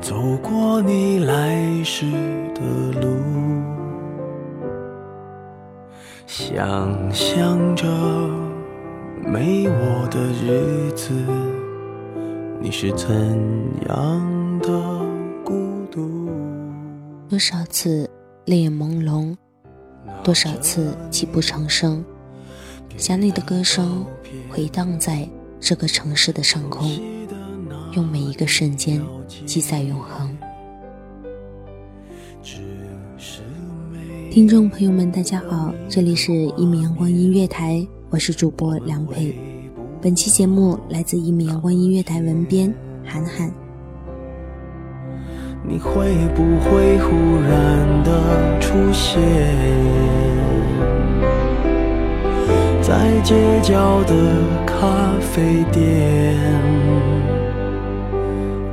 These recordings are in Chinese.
走过你来时的路，想象着没我的日子，你是怎样的孤独？多少次泪眼朦胧，多少次泣不成声，想你的歌声回荡在这个城市的上空，用每一个瞬间记载永恒。听众朋友们，大家好，这里是一米阳光音乐台，我是主播梁佩。本期节目来自一米阳光音乐台文编韩寒。你会不会忽然的出现在街角的咖啡店？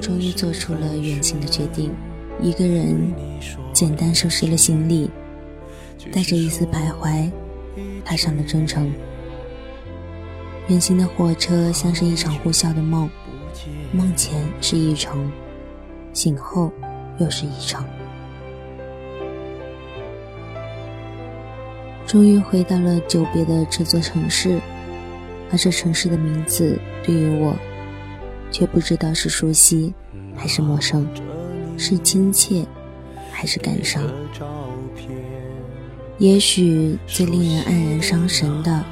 终于做出了远行的决定，一个人简单收拾了行李，带着一丝徘徊，踏上了征程。远行的火车像是一场呼啸的梦，梦前是一程，醒后又是一程。终于回到了久别的这座城市，而这城市的名字对于我，却不知道是熟悉还是陌生，是亲切还是感伤。也许最令人黯然伤神的，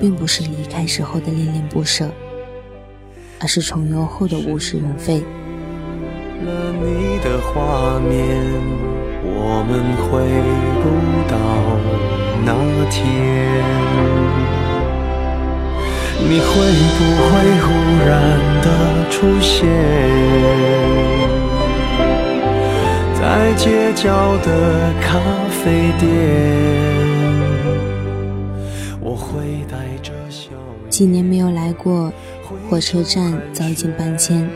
并不是离开时候的恋恋不舍，而是重游后的物是人非。了你的画面，我们回不到那天。你会不会忽然的出现在街角的咖啡店？我会带着笑。几年没有来过，火车站早已经搬迁，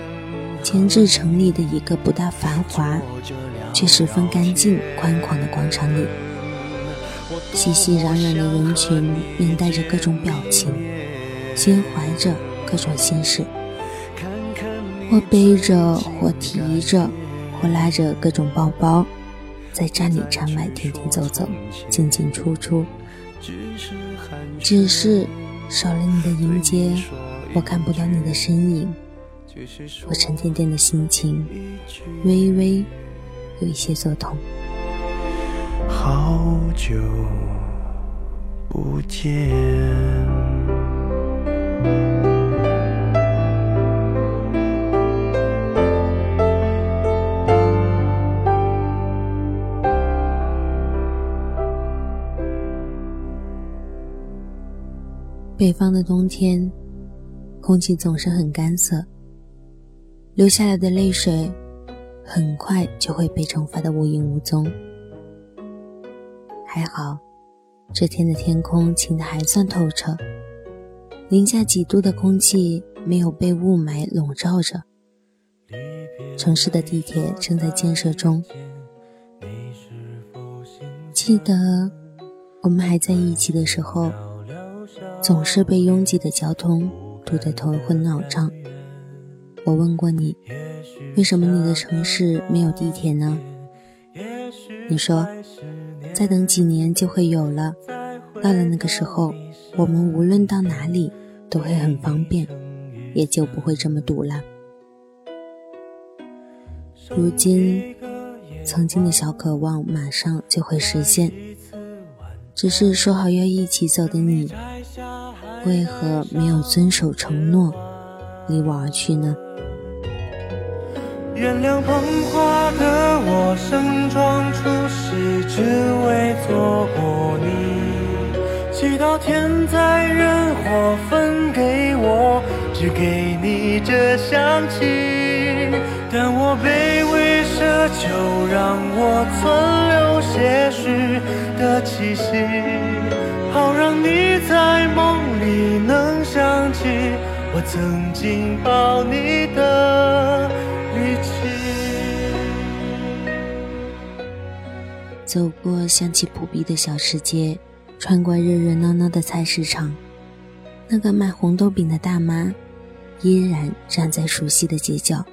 迁至城里的一个不大繁华，却十分干净宽广的广场里。熙熙攘攘的人群面带着各种表情，心怀着各种心事，或背着，或提着，或拉着各种包包，在站里站外停停走走，进进出出。只是少了你的迎接，我看不到你的身影，我沉甸甸的心情微微有一些作痛。好久不见。北方的冬天，空气总是很干涩，流下来的泪水很快就会被蒸发的无影无踪。还好，这天的天空晴得还算透彻，零下几度的空气没有被雾霾笼罩着。城市的地铁正在建设中，记得我们还在一起的时候。总是被拥挤的交通堵得头昏脑胀。我问过你，为什么你的城市没有地铁呢？你说，再等几年就会有了。到了那个时候，我们无论到哪里都会很方便，也就不会这么堵了。如今，曾经的小渴望马上就会实现，只是说好要一起走的你。为何没有遵守承诺，离我而去呢？原谅捧花的我，盛装出席，只为错过你。祈祷天灾人祸分给我，只给你这香气。但我卑微奢求，让我存留些许的气息，好让你在梦。里能想起我曾经抱你的力气。走过香气扑鼻的小吃街，穿过热热闹闹的菜市场，那个卖红豆饼的大妈依然站在熟悉的街角。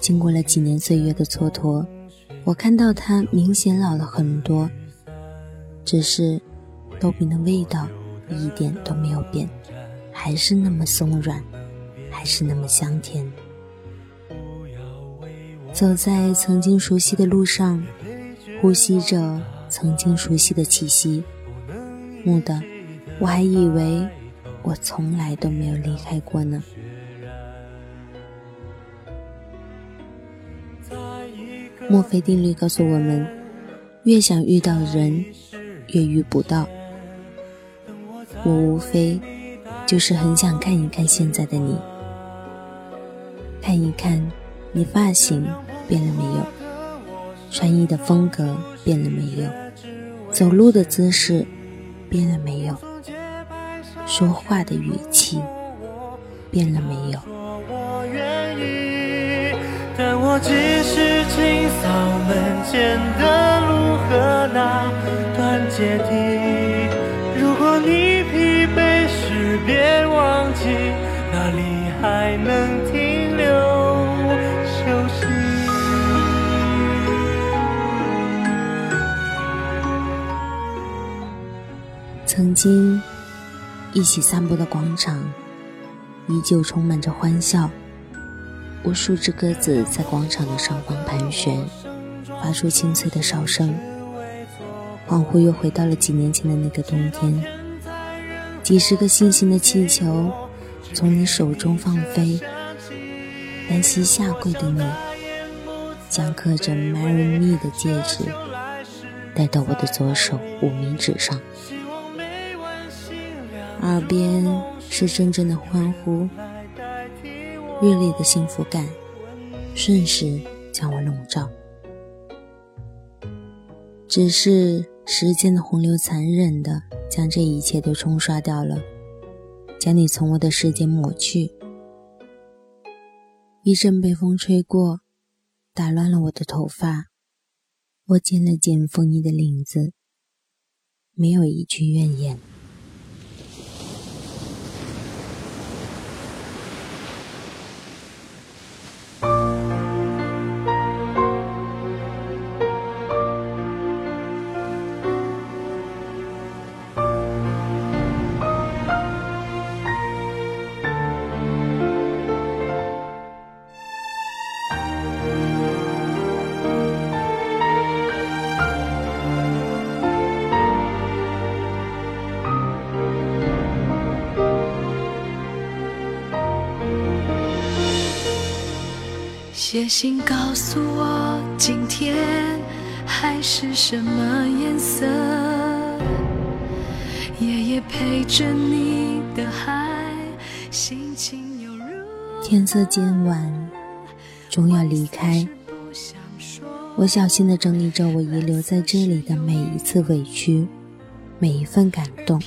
经过了几年岁月的蹉跎，我看到她明显老了很多，只是豆饼的味道。一点都没有变，还是那么松软，还是那么香甜。走在曾经熟悉的路上，呼吸着曾经熟悉的气息。木的，我还以为我从来都没有离开过呢。墨菲定律告诉我们：越想遇到人，越遇不到。我无非就是很想看一看现在的你，看一看你发型变了没有，穿衣的风格变了没有，走路的姿势变了没有，说话的语气变了没有。但我只是清扫门前的路和那段阶梯。如果你。别忘记，那里还能曾经一起散步的广场，依旧充满着欢笑。无数只鸽子在广场的上方盘旋，发出清脆的哨声。恍惚又回到了几年前的那个冬天。几十个星星的气球从你手中放飞，单膝下跪的你将刻着 “Marry Me” 的戒指戴到我的左手无名指上，耳边是阵阵的欢呼，热烈的幸福感瞬时将我笼罩。只是时间的洪流残忍的。将这一切都冲刷掉了，将你从我的世界抹去。一阵北风吹过，打乱了我的头发。我剪了剪风衣的领子，没有一句怨言。写信告诉我，今天海是什么颜色。夜夜陪着你的海，心情犹如。天色渐晚，终要离开。我小心地整理着我遗留在这里的每一次委屈，每一份感动。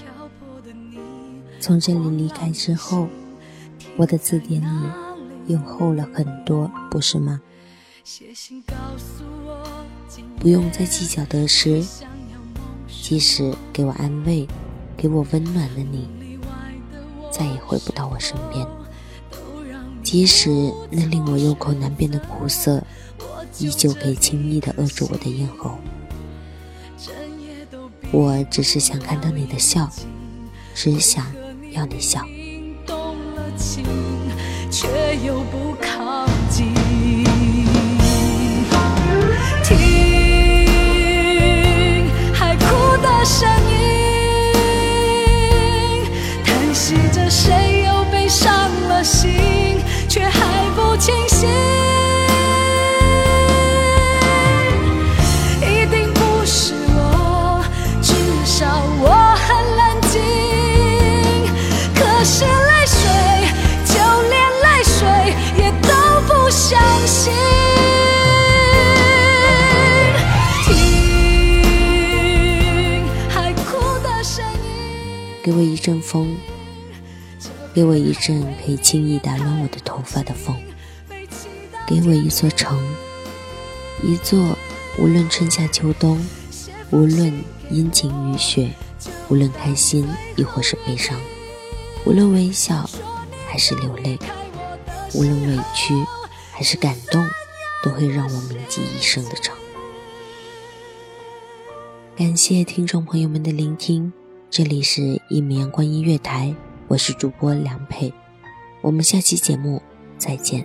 从这里离开之后，我的字典里又厚了很多，不是吗？不用再计较得失，即使给我安慰、给我温暖的你，再也回不到我身边；即使那令我有口难辩的苦涩，依旧可以轻易地扼住我的咽喉。我只是想看到你的笑，只想。要你笑，却又不堪风，给我一阵可以轻易打乱我的头发的风，给我一座城，一座无论春夏秋冬，无论阴晴雨雪，无论开心亦或是悲伤，无论微笑还是流泪，无论委屈还是感动，都会让我铭记一生的城。感谢听众朋友们的聆听。这里是《一米阳光音乐台》，我是主播梁佩，我们下期节目再见。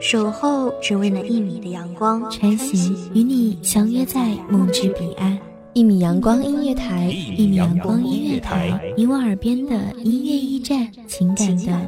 守候只为那一米的阳光，穿行与你相约在梦之彼岸。一米阳光音乐台，一米阳光音乐台，你我耳边的音乐驿站，情感的